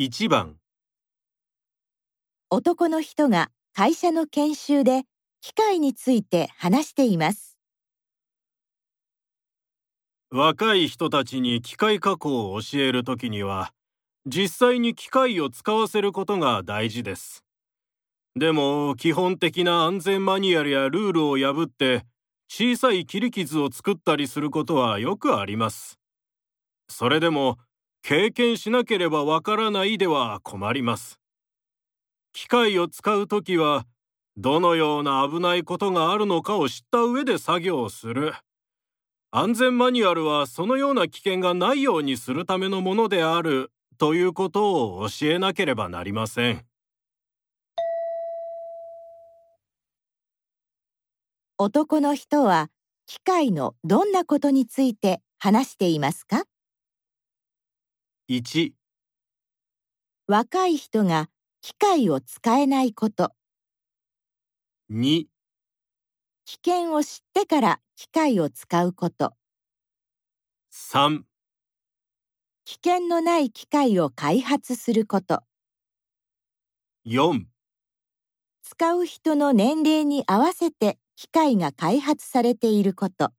1番男の人が会社の研修で機械について話しています。若い人たちに機械加工を教えるときには実際に機械を使わせることが大事です。でも基本的な安全マニュアルやルールを破って小さい切り傷を作ったりすることはよくあります。それでも経験しなければわからないでは困ります。機械を使うときはどのような危ないことがあるのかを知った上で作業をする。安全マニュアルはそのような危険がないようにするためのものであるということを教えなければなりません。男の人は機械のどんなことについて話していますか？1、若い人が機械を使えないこと、2、危険を知ってから機械を使うこと、3、危険のない機械を開発すること、4使う人の年齢に合わせて機械が開発されていること。